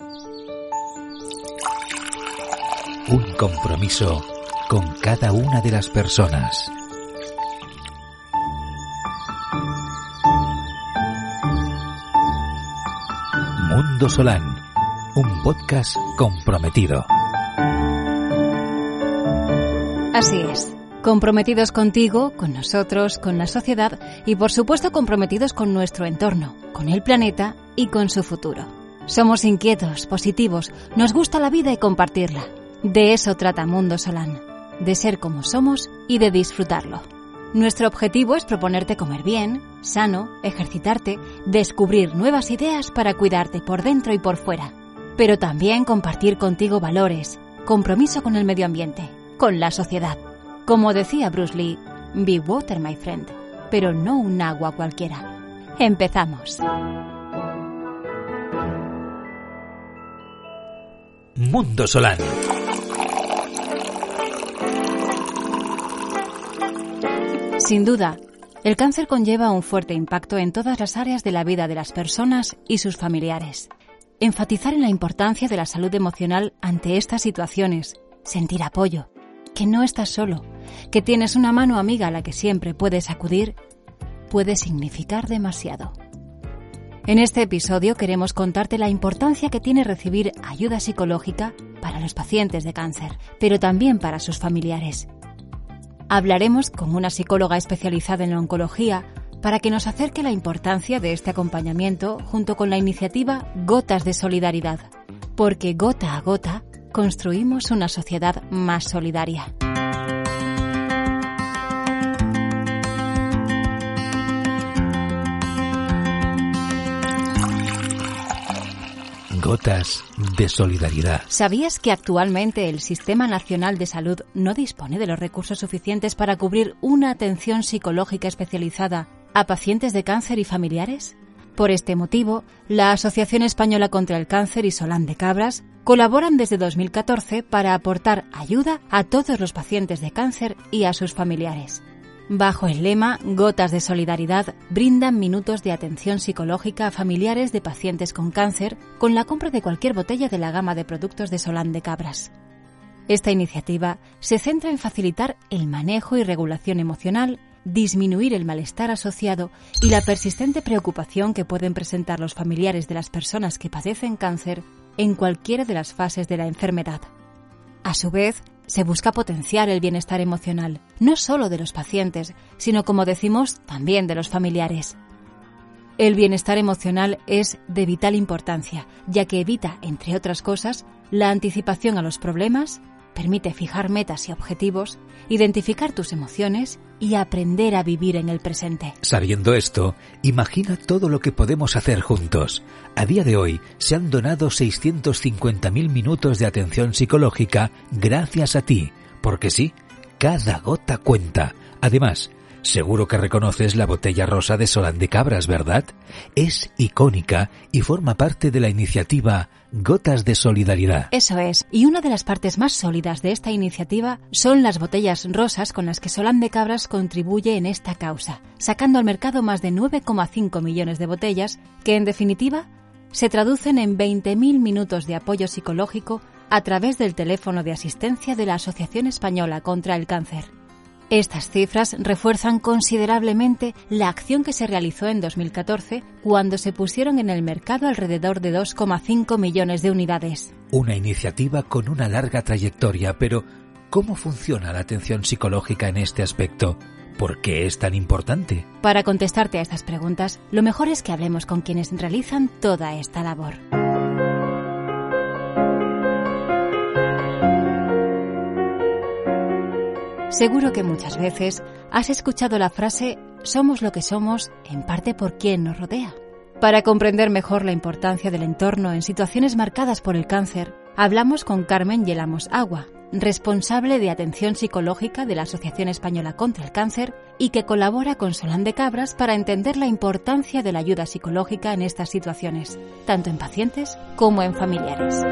Un compromiso con cada una de las personas. Mundo Solán, un podcast comprometido. Así es. Comprometidos contigo, con nosotros, con la sociedad y por supuesto comprometidos con nuestro entorno, con el planeta y con su futuro. Somos inquietos, positivos, nos gusta la vida y compartirla. De eso trata Mundo Solán, de ser como somos y de disfrutarlo. Nuestro objetivo es proponerte comer bien, sano, ejercitarte, descubrir nuevas ideas para cuidarte por dentro y por fuera, pero también compartir contigo valores, compromiso con el medio ambiente, con la sociedad. Como decía Bruce Lee, be water my friend, pero no un agua cualquiera. Empezamos. Mundo Solán. Sin duda, el cáncer conlleva un fuerte impacto en todas las áreas de la vida de las personas y sus familiares. Enfatizar en la importancia de la salud emocional ante estas situaciones, sentir apoyo, que no estás solo, que tienes una mano amiga a la que siempre puedes acudir, puede significar demasiado. En este episodio queremos contarte la importancia que tiene recibir ayuda psicológica para los pacientes de cáncer, pero también para sus familiares. Hablaremos con una psicóloga especializada en oncología para que nos acerque la importancia de este acompañamiento junto con la iniciativa Gotas de Solidaridad, porque gota a gota construimos una sociedad más solidaria. Gotas de solidaridad. ¿Sabías que actualmente el Sistema Nacional de Salud no dispone de los recursos suficientes para cubrir una atención psicológica especializada a pacientes de cáncer y familiares? Por este motivo, la Asociación Española contra el Cáncer y Solán de Cabras colaboran desde 2014 para aportar ayuda a todos los pacientes de cáncer y a sus familiares. Bajo el lema Gotas de Solidaridad, brindan minutos de atención psicológica a familiares de pacientes con cáncer con la compra de cualquier botella de la gama de productos de Solán de Cabras. Esta iniciativa se centra en facilitar el manejo y regulación emocional, disminuir el malestar asociado y la persistente preocupación que pueden presentar los familiares de las personas que padecen cáncer en cualquiera de las fases de la enfermedad. A su vez, se busca potenciar el bienestar emocional, no solo de los pacientes, sino, como decimos, también de los familiares. El bienestar emocional es de vital importancia, ya que evita, entre otras cosas, la anticipación a los problemas, permite fijar metas y objetivos, identificar tus emociones y aprender a vivir en el presente. Sabiendo esto, imagina todo lo que podemos hacer juntos. A día de hoy se han donado 650.000 minutos de atención psicológica gracias a ti, porque sí, cada gota cuenta. Además, Seguro que reconoces la botella rosa de Solán de Cabras, ¿verdad? Es icónica y forma parte de la iniciativa Gotas de Solidaridad. Eso es, y una de las partes más sólidas de esta iniciativa son las botellas rosas con las que Solán de Cabras contribuye en esta causa, sacando al mercado más de 9,5 millones de botellas que, en definitiva, se traducen en 20.000 minutos de apoyo psicológico a través del teléfono de asistencia de la Asociación Española contra el Cáncer. Estas cifras refuerzan considerablemente la acción que se realizó en 2014 cuando se pusieron en el mercado alrededor de 2,5 millones de unidades. Una iniciativa con una larga trayectoria, pero ¿cómo funciona la atención psicológica en este aspecto? ¿Por qué es tan importante? Para contestarte a estas preguntas, lo mejor es que hablemos con quienes realizan toda esta labor. Seguro que muchas veces has escuchado la frase somos lo que somos en parte por quien nos rodea. Para comprender mejor la importancia del entorno en situaciones marcadas por el cáncer, hablamos con Carmen Yelamos Agua, responsable de atención psicológica de la Asociación Española contra el Cáncer y que colabora con Solán de Cabras para entender la importancia de la ayuda psicológica en estas situaciones, tanto en pacientes como en familiares.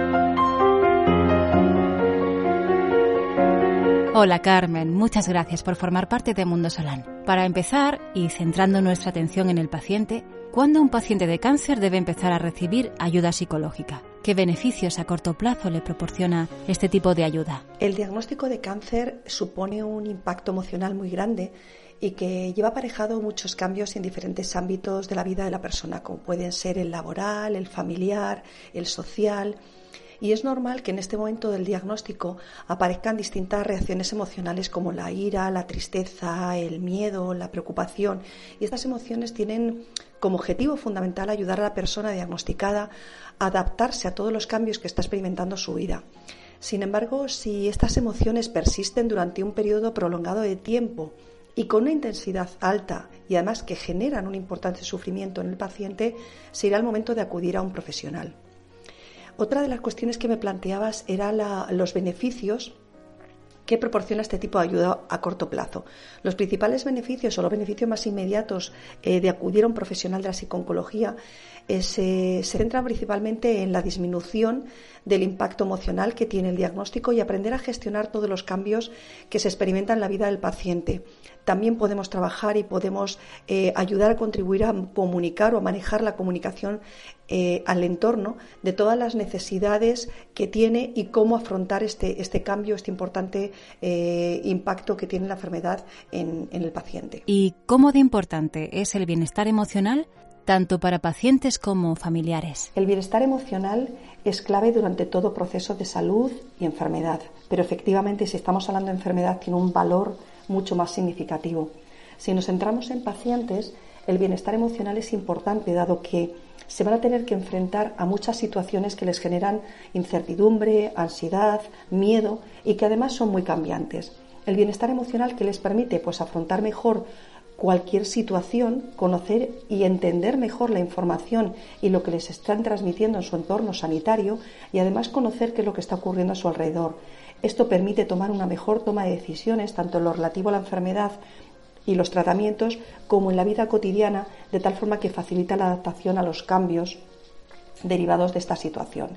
Hola Carmen, muchas gracias por formar parte de Mundo Solán. Para empezar, y centrando nuestra atención en el paciente, ¿cuándo un paciente de cáncer debe empezar a recibir ayuda psicológica? ¿Qué beneficios a corto plazo le proporciona este tipo de ayuda? El diagnóstico de cáncer supone un impacto emocional muy grande y que lleva aparejado muchos cambios en diferentes ámbitos de la vida de la persona, como pueden ser el laboral, el familiar, el social y es normal que en este momento del diagnóstico aparezcan distintas reacciones emocionales como la ira, la tristeza, el miedo, la preocupación. Y estas emociones tienen como objetivo fundamental ayudar a la persona diagnosticada a adaptarse a todos los cambios que está experimentando su vida. Sin embargo, si estas emociones persisten durante un periodo prolongado de tiempo y con una intensidad alta y además que generan un importante sufrimiento en el paciente, será el momento de acudir a un profesional. Otra de las cuestiones que me planteabas era los beneficios que proporciona este tipo de ayuda a corto plazo. Los principales beneficios o los beneficios más inmediatos eh, de acudir a un profesional de la psiconcología eh, se, centran principalmente en la disminución del impacto emocional que tiene el diagnóstico y aprender a gestionar todos los cambios que se experimentan en la vida del paciente. También podemos trabajar y podemos eh, ayudar a contribuir a comunicar o a manejar la comunicación eh, al entorno de todas las necesidades que tiene y cómo afrontar este, este cambio, este importante eh, impacto que tiene la enfermedad en, en el paciente. ¿Y cómo de importante es el bienestar emocional tanto para pacientes como familiares? El bienestar emocional es clave durante todo proceso de salud y enfermedad, pero efectivamente si estamos hablando de enfermedad tiene un valor mucho más significativo. Si nos centramos en pacientes, el bienestar emocional es importante, dado que se van a tener que enfrentar a muchas situaciones que les generan incertidumbre, ansiedad, miedo y que además son muy cambiantes. El bienestar emocional que les permite pues afrontar mejor cualquier situación, conocer y entender mejor la información y lo que les están transmitiendo en su entorno sanitario y además conocer qué es lo que está ocurriendo a su alrededor. Esto permite tomar una mejor toma de decisiones, tanto en lo relativo a la enfermedad y los tratamientos, como en la vida cotidiana, de tal forma que facilita la adaptación a los cambios derivados de esta situación.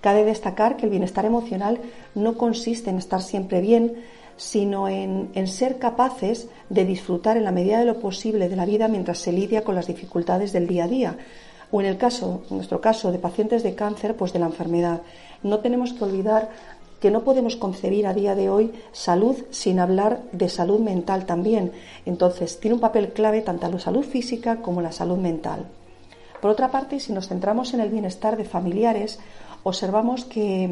Cabe destacar que el bienestar emocional no consiste en estar siempre bien, sino en, en, ser capaces de disfrutar en la medida de lo posible de la vida mientras se lidia con las dificultades del día a día. O en el caso, en nuestro caso, de pacientes de cáncer, pues de la enfermedad. No tenemos que olvidar que no podemos concebir a día de hoy salud sin hablar de salud mental también. Entonces, tiene un papel clave tanto la salud física como la salud mental. Por otra parte, si nos centramos en el bienestar de familiares, observamos que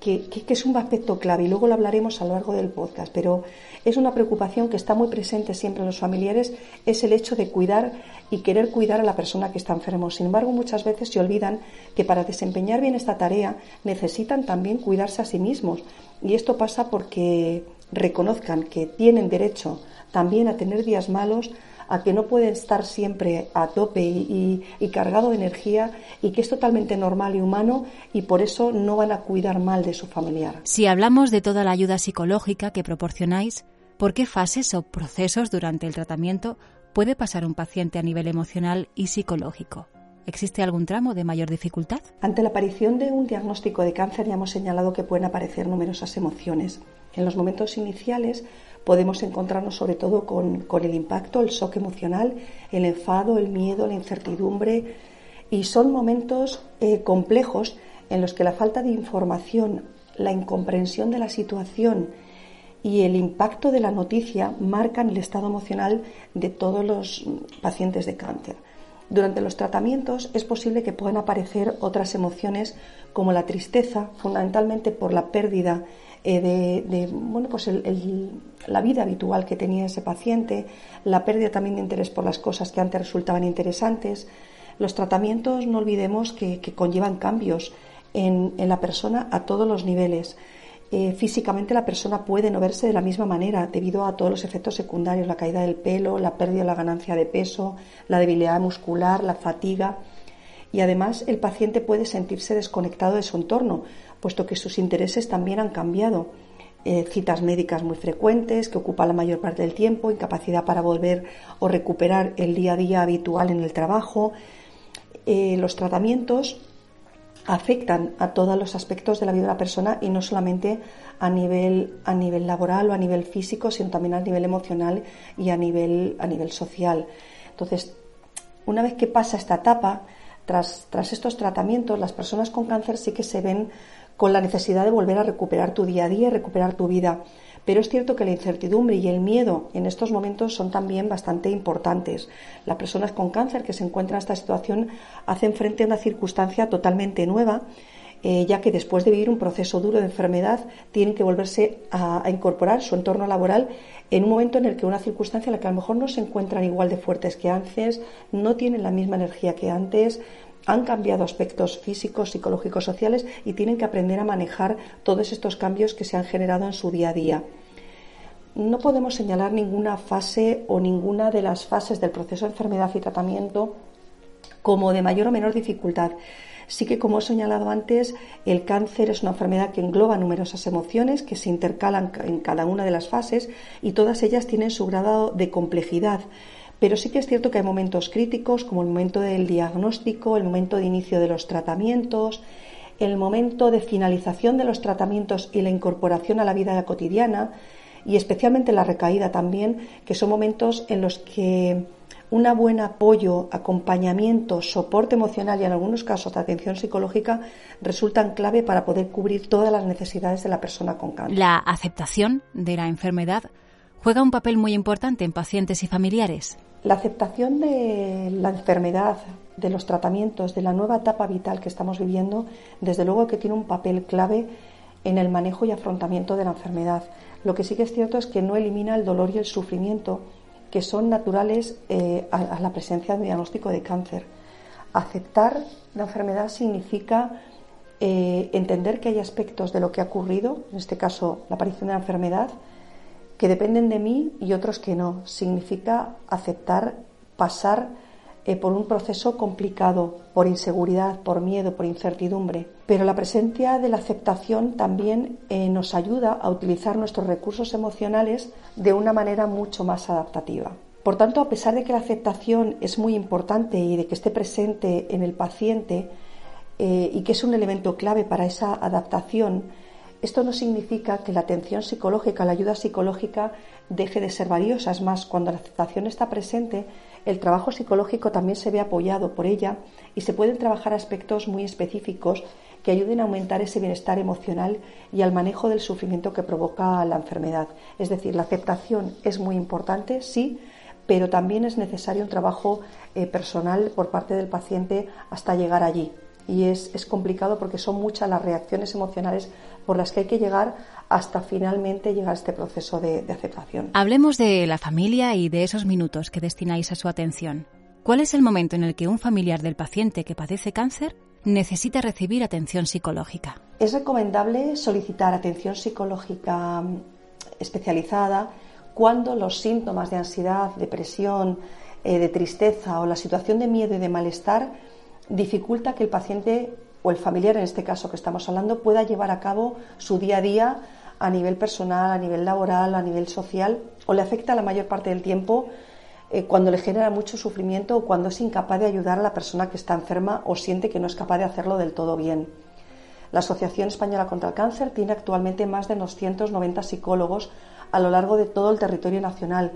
que, es un aspecto clave y luego lo hablaremos a lo largo del podcast, pero es una preocupación que está muy presente siempre en los familiares, es el hecho de cuidar y querer cuidar a la persona que está enfermo. Sin embargo, muchas veces se olvidan que para desempeñar bien esta tarea necesitan también cuidarse a sí mismos y esto pasa porque reconozcan que tienen derecho también a tener días malos, a que no pueden estar siempre a tope y, cargado de energía y que es totalmente normal y humano y por eso no van a cuidar mal de su familiar. Si hablamos de toda la ayuda psicológica que proporcionáis, ¿por qué fases o procesos durante el tratamiento puede pasar un paciente a nivel emocional y psicológico? ¿Existe algún tramo de mayor dificultad? Ante la aparición de un diagnóstico de cáncer ya hemos señalado que pueden aparecer numerosas emociones. En los momentos iniciales podemos encontrarnos sobre todo con, el impacto, el shock emocional, el enfado, el miedo, la incertidumbre y son momentos eh, complejos en los que la falta de información, la incomprensión de la situación y el impacto de la noticia marcan el estado emocional de todos los pacientes de cáncer. Durante los tratamientos es posible que puedan aparecer otras emociones como la tristeza, fundamentalmente por la pérdida eh, de, bueno, pues la vida habitual que tenía ese paciente, la pérdida también de interés por las cosas que antes resultaban interesantes. Los tratamientos, no olvidemos que, conllevan cambios en, la persona a todos los niveles. Eh, físicamente la persona puede no verse de la misma manera debido a todos los efectos secundarios, la caída del pelo, la pérdida de la ganancia de peso, la debilidad muscular, la fatiga. y además el paciente puede sentirse desconectado de su entorno, puesto que sus intereses también han cambiado. Eh, citas médicas muy frecuentes que ocupan la mayor parte del tiempo, incapacidad para volver o recuperar el día a día habitual en el trabajo. Eh, los tratamientos afectan a todos los aspectos de la vida de la persona y no solamente a nivel, a nivel laboral o a nivel físico, sino también a nivel emocional y a nivel, a nivel social. Entonces, una vez que pasa esta etapa, tras, tras estos tratamientos, las personas con cáncer sí que se ven con la necesidad de volver a recuperar tu día a día y recuperar tu vida. Pero es cierto que la incertidumbre y el miedo en estos momentos son también bastante importantes. Las personas con cáncer que se encuentran en esta situación hacen frente a una circunstancia totalmente nueva, eh, ya que después de vivir un proceso duro de enfermedad tienen que volverse a, a, incorporar su entorno laboral en un momento en el que una circunstancia en la que a lo mejor no se encuentran igual de fuertes que antes, no tienen la misma energía que antes, han cambiado aspectos físicos, psicológicos, sociales y tienen que aprender a manejar todos estos cambios que se han generado en su día a día. No podemos señalar ninguna fase o ninguna de las fases del proceso de enfermedad y tratamiento como de mayor o menor dificultad. Sí que, como he señalado antes, el cáncer es una enfermedad que engloba numerosas emociones que se intercalan en cada una de las fases y todas ellas tienen su grado de complejidad. Pero sí que es cierto que hay momentos críticos, como el momento del diagnóstico, el momento de inicio de los tratamientos, el momento de finalización de los tratamientos y la incorporación a la vida cotidiana, y especialmente la recaída también, que son momentos en los que un buen apoyo, acompañamiento, soporte emocional y en algunos casos atención psicológica resultan clave para poder cubrir todas las necesidades de la persona con cáncer. La aceptación de la enfermedad juega un papel muy importante en pacientes y familiares. La aceptación de la enfermedad, de los tratamientos, de la nueva etapa vital que estamos viviendo, desde luego que tiene un papel clave en el manejo y afrontamiento de la enfermedad. Lo que sí que es cierto es que no elimina el dolor y el sufrimiento que son naturales eh, a, la presencia de diagnóstico de cáncer. Aceptar la enfermedad significa eh, entender que hay aspectos de lo que ha ocurrido, en este caso la aparición de la enfermedad, que dependen de mí y otros que no. Significa aceptar pasar eh, por un proceso complicado, por inseguridad, por miedo, por incertidumbre. Pero la presencia de la aceptación también eh, nos ayuda a utilizar nuestros recursos emocionales de una manera mucho más adaptativa. Por tanto, a pesar de que la aceptación es muy importante y de que esté presente en el paciente eh, y que es un elemento clave para esa adaptación, esto no significa que la atención psicológica, la ayuda psicológica deje de ser valiosa. Es más, cuando la aceptación está presente, el trabajo psicológico también se ve apoyado por ella y se pueden trabajar aspectos muy específicos que ayuden a aumentar ese bienestar emocional y al manejo del sufrimiento que provoca la enfermedad. Es decir, la aceptación es muy importante, sí, pero también es necesario un trabajo eh, personal por parte del paciente hasta llegar allí. Y es, es complicado porque son muchas las reacciones emocionales por las que hay que llegar hasta finalmente llegar a este proceso de, aceptación. Hablemos de la familia y de esos minutos que destináis a su atención. ¿Cuál es el momento en el que un familiar del paciente que padece cáncer necesita recibir atención psicológica? Es recomendable solicitar atención psicológica mm, especializada cuando los síntomas de ansiedad, depresión, eh, de tristeza o la situación de miedo y de malestar dificulta que el paciente o el familiar, en este caso que estamos hablando, pueda llevar a cabo su día a día a nivel personal, a nivel laboral, a nivel social, o le afecta la mayor parte del tiempo eh, cuando le genera mucho sufrimiento o cuando es incapaz de ayudar a la persona que está enferma o siente que no es capaz de hacerlo del todo bien. La Asociación Española contra el Cáncer tiene actualmente más de 290 psicólogos a lo largo de todo el territorio nacional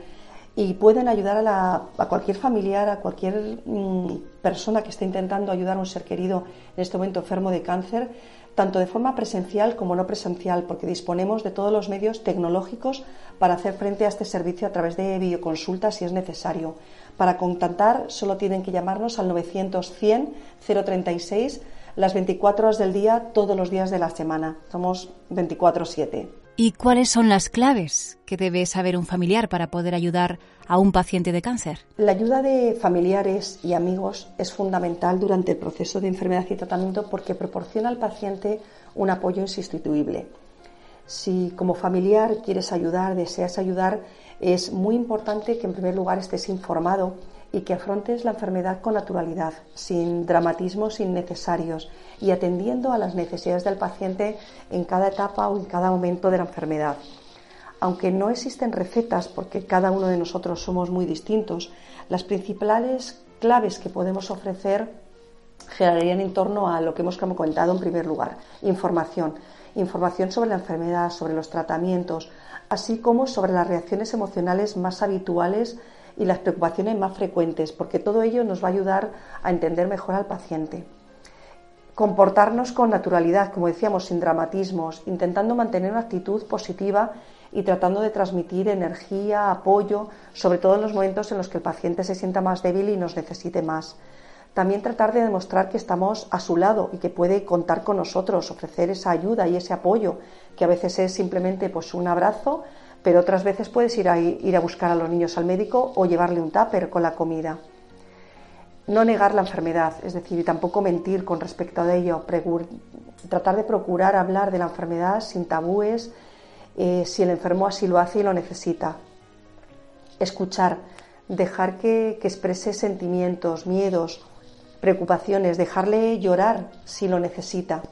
y pueden ayudar a, cualquier familiar, a cualquier mm, persona que esté intentando ayudar a un ser querido en este momento enfermo de cáncer, tanto de forma presencial como no presencial, porque disponemos de todos los medios tecnológicos para hacer frente a este servicio a través de videoconsulta si es necesario. Para contactar solo tienen que llamarnos al 900 100 036 las 24 horas del día todos los días de la semana. Somos 24/7. ¿Y cuáles son las claves que debe saber un familiar para poder ayudar a un paciente de cáncer? La ayuda de familiares y amigos es fundamental durante el proceso de enfermedad y tratamiento porque proporciona al paciente un apoyo insustituible. Si como familiar quieres ayudar, deseas ayudar, es muy importante que en primer lugar estés informado y que afrontes la enfermedad con naturalidad, sin dramatismos innecesarios y atendiendo a las necesidades del paciente en cada etapa o en cada momento de la enfermedad. Aunque no existen recetas, porque cada uno de nosotros somos muy distintos, las principales claves que podemos ofrecer girarían en torno a lo que hemos comentado en primer lugar, información. Información sobre la enfermedad, sobre los tratamientos, así como sobre las reacciones emocionales más habituales y las preocupaciones más frecuentes, porque todo ello nos va a ayudar a entender mejor al paciente. Comportarnos con naturalidad, como decíamos, sin dramatismos, intentando mantener una actitud positiva y tratando de transmitir energía, apoyo, sobre todo en los momentos en los que el paciente se sienta más débil y nos necesite más. También tratar de demostrar que estamos a su lado y que puede contar con nosotros, ofrecer esa ayuda y ese apoyo, que a veces es simplemente pues un abrazo, pero otras veces puedes ir a, ir a buscar a los niños al médico o llevarle un tupper con la comida. No negar la enfermedad, es decir, y tampoco mentir con respecto a ello, tratar de procurar hablar de la enfermedad sin tabúes, eh, si el enfermo así lo hace y lo necesita. Escuchar, dejar que, exprese sentimientos, miedos, preocupaciones, dejarle llorar si lo necesita.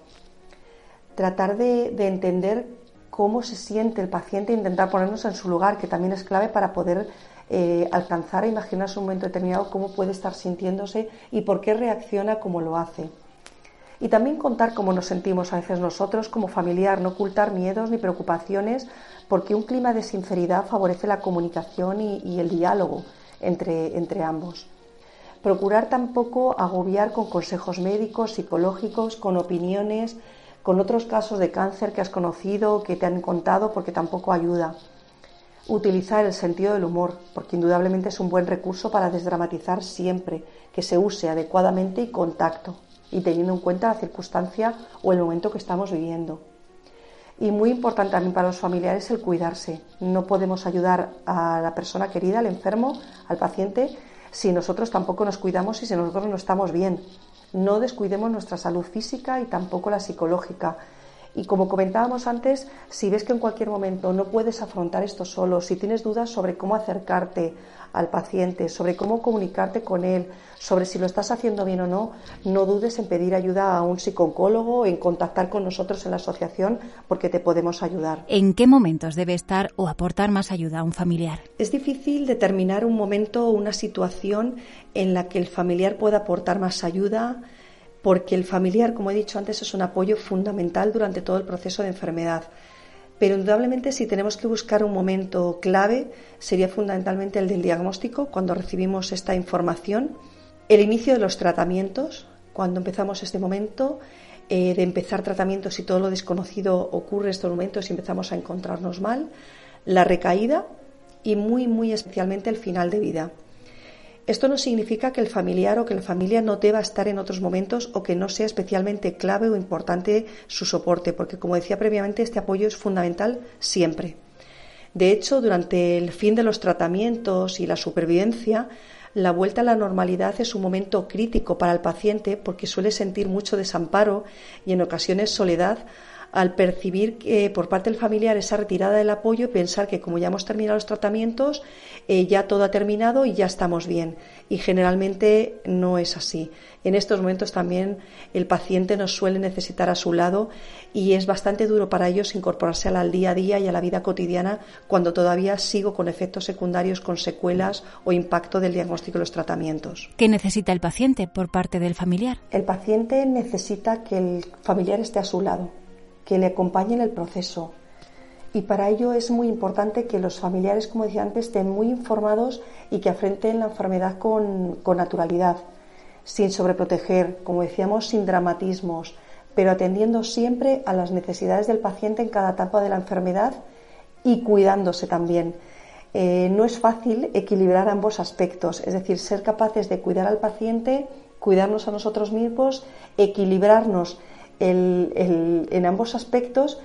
Tratar de entender cómo se siente el paciente e intentar ponernos en su lugar, que también es clave para poder eh, alcanzar a imaginarse un momento determinado cómo puede estar sintiéndose y por qué reacciona como lo hace. Y también contar cómo nos sentimos a veces nosotros como familiar, no ocultar miedos ni preocupaciones, porque un clima de sinceridad favorece la comunicación y, y el diálogo entre, entre ambos. Procurar tampoco agobiar con consejos médicos, psicológicos, con opiniones, con otros casos de cáncer que has conocido, que te han contado, porque tampoco ayuda. Utilizar el sentido del humor, porque indudablemente es un buen recurso para desdramatizar siempre, que se use adecuadamente y con tacto, y teniendo en cuenta la circunstancia o el momento que estamos viviendo. Y muy importante también para los familiares el cuidarse. No podemos ayudar a la persona querida, al enfermo, al paciente, si nosotros tampoco nos cuidamos y si nosotros no estamos bien. No descuidemos nuestra salud física y tampoco la psicológica. Y como comentábamos antes, si ves que en cualquier momento no puedes afrontar esto solo, si tienes dudas sobre cómo acercarte al paciente, sobre cómo comunicarte con él, sobre si lo estás haciendo bien o no, no dudes en pedir ayuda a un psicólogo, en contactar con nosotros en la asociación, porque te podemos ayudar. ¿En qué momentos debe estar o aportar más ayuda a un familiar? Es difícil determinar un momento o una situación en la que el familiar pueda aportar más ayuda porque el familiar, como he dicho antes, es un apoyo fundamental durante todo el proceso de enfermedad. Pero indudablemente si tenemos que buscar un momento clave, sería fundamentalmente el del diagnóstico, cuando recibimos esta información, el inicio de los tratamientos, cuando empezamos este momento, eh, de empezar tratamientos y todo lo desconocido ocurre en estos momentos y empezamos a encontrarnos mal, la recaída y muy, muy especialmente el final de vida. Esto no significa que el familiar o que la familia no deba estar en otros momentos o que no sea especialmente clave o importante su soporte, porque como decía previamente, este apoyo es fundamental siempre. De hecho, durante el fin de los tratamientos y la supervivencia, la vuelta a la normalidad es un momento crítico para el paciente porque suele sentir mucho desamparo y en ocasiones soledad al percibir que por parte del familiar esa retirada del apoyo y pensar que como ya hemos terminado los tratamientos, eh, ya todo ha terminado y ya estamos bien. Y generalmente no es así. En estos momentos también el paciente nos suele necesitar a su lado y es bastante duro para ellos incorporarse al día a día y a la vida cotidiana cuando todavía sigo con efectos secundarios, con secuelas o impacto del diagnóstico de los tratamientos. ¿Qué necesita el paciente por parte del familiar? El paciente necesita que el familiar esté a su lado que le acompañen el proceso. Y para ello es muy importante que los familiares, como decía antes, estén muy informados y que afrenten la enfermedad con, con naturalidad, sin sobreproteger, como decíamos, sin dramatismos, pero atendiendo siempre a las necesidades del paciente en cada etapa de la enfermedad y cuidándose también. Eh, no es fácil equilibrar ambos aspectos, es decir, ser capaces de cuidar al paciente, cuidarnos a nosotros mismos, equilibrarnos en ambos aspectos.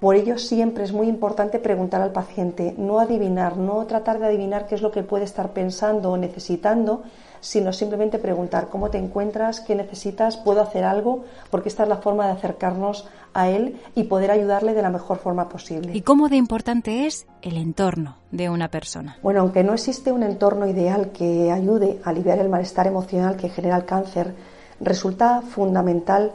Por ello siempre es muy importante preguntar al paciente, no adivinar, no tratar de adivinar qué es lo que puede estar pensando o necesitando, sino simplemente preguntar cómo te encuentras, qué necesitas, puedo hacer algo, porque esta es la forma de acercarnos a él y poder ayudarle de la mejor forma posible. ¿Y cómo de importante es el entorno de una persona? Bueno, aunque no existe un entorno ideal que ayude a aliviar el malestar emocional que genera el cáncer, resulta fundamental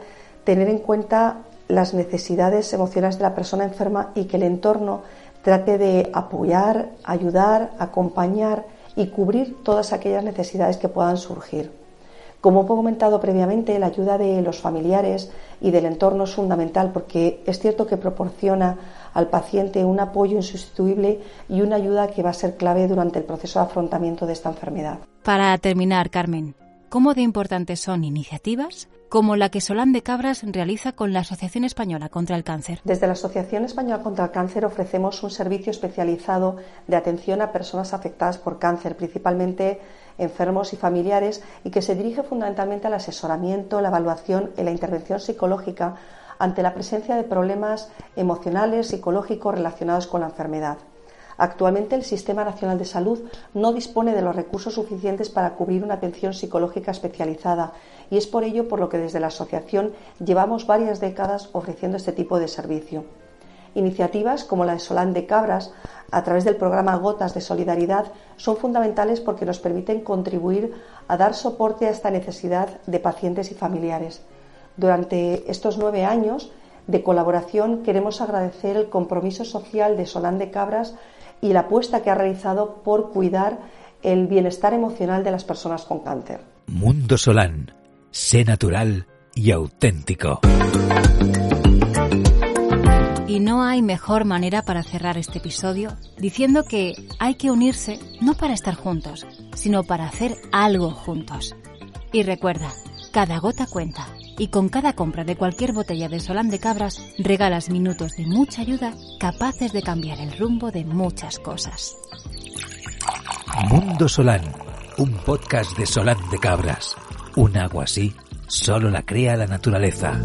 tener en cuenta las necesidades emocionales de la persona enferma y que el entorno trate de apoyar, ayudar, acompañar y cubrir todas aquellas necesidades que puedan surgir. Como he comentado previamente, la ayuda de los familiares y del entorno es fundamental porque es cierto que proporciona al paciente un apoyo insustituible y una ayuda que va a ser clave durante el proceso de afrontamiento de esta enfermedad. Para terminar, Carmen, ¿cómo de importantes son iniciativas como la que Solán de Cabras realiza con la Asociación Española contra el Cáncer. Desde la Asociación Española contra el Cáncer ofrecemos un servicio especializado de atención a personas afectadas por cáncer, principalmente enfermos y familiares, y que se dirige fundamentalmente al asesoramiento, la evaluación y la intervención psicológica ante la presencia de problemas emocionales, psicológicos relacionados con la enfermedad. Actualmente el Sistema Nacional de Salud no dispone de los recursos suficientes para cubrir una atención psicológica especializada y es por ello por lo que desde la asociación llevamos varias décadas ofreciendo este tipo de servicio. Iniciativas como la de Solán de Cabras, a través del programa Gotas de Solidaridad, son fundamentales porque nos permiten contribuir a dar soporte a esta necesidad de pacientes y familiares. Durante estos nueve años de colaboración queremos agradecer el compromiso social de Solán de Cabras y la apuesta que ha realizado por cuidar el bienestar emocional de las personas con cáncer. Mundo Solán, sé natural y auténtico. Y no hay mejor manera para cerrar este episodio diciendo que hay que unirse no para estar juntos, sino para hacer algo juntos. Y recuerda, cada gota cuenta y con cada compra de cualquier botella de Solán de Cabras regalas minutos de mucha ayuda capaces de cambiar el rumbo de muchas cosas. Mundo Solán, un podcast de Solán de Cabras. Un agua así solo la crea la naturaleza.